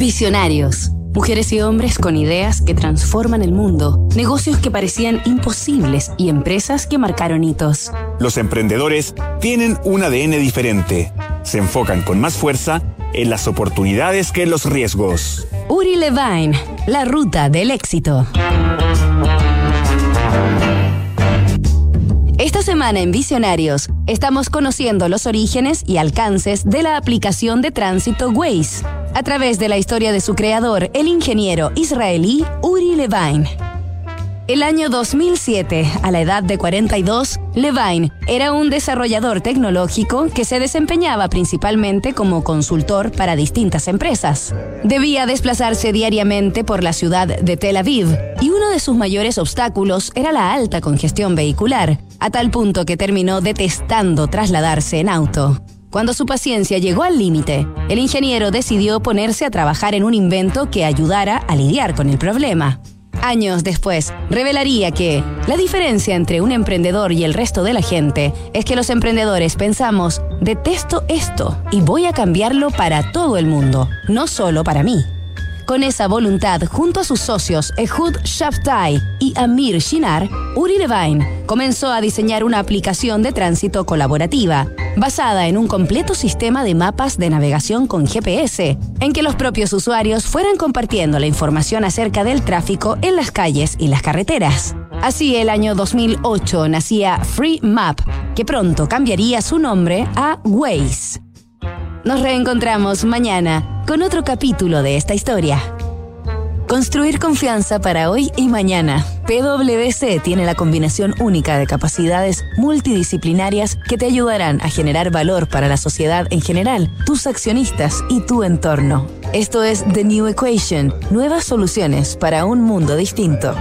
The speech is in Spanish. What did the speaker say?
Visionarios. Mujeres y hombres con ideas que transforman el mundo, negocios que parecían imposibles y empresas que marcaron hitos. Los emprendedores tienen un ADN diferente. Se enfocan con más fuerza en las oportunidades que en los riesgos. Uri Levine, la ruta del éxito. Esta semana en Visionarios estamos conociendo los orígenes y alcances de la aplicación de tránsito Waze a través de la historia de su creador, el ingeniero israelí Uri Levine. El año 2007, a la edad de 42, Levine era un desarrollador tecnológico que se desempeñaba principalmente como consultor para distintas empresas. Debía desplazarse diariamente por la ciudad de Tel Aviv y uno de sus mayores obstáculos era la alta congestión vehicular, a tal punto que terminó detestando trasladarse en auto. Cuando su paciencia llegó al límite, el ingeniero decidió ponerse a trabajar en un invento que ayudara a lidiar con el problema. Años después, revelaría que la diferencia entre un emprendedor y el resto de la gente es que los emprendedores pensamos, detesto esto y voy a cambiarlo para todo el mundo, no solo para mí. Con esa voluntad, junto a sus socios Ehud Shabtai y Amir Shinar, Uri Levine comenzó a diseñar una aplicación de tránsito colaborativa, basada en un completo sistema de mapas de navegación con GPS, en que los propios usuarios fueran compartiendo la información acerca del tráfico en las calles y las carreteras. Así, el año 2008 nacía Free Map, que pronto cambiaría su nombre a Waze. Nos reencontramos mañana con otro capítulo de esta historia. Construir confianza para hoy y mañana. PwC tiene la combinación única de capacidades multidisciplinarias que te ayudarán a generar valor para la sociedad en general, tus accionistas y tu entorno. Esto es The New Equation, nuevas soluciones para un mundo distinto.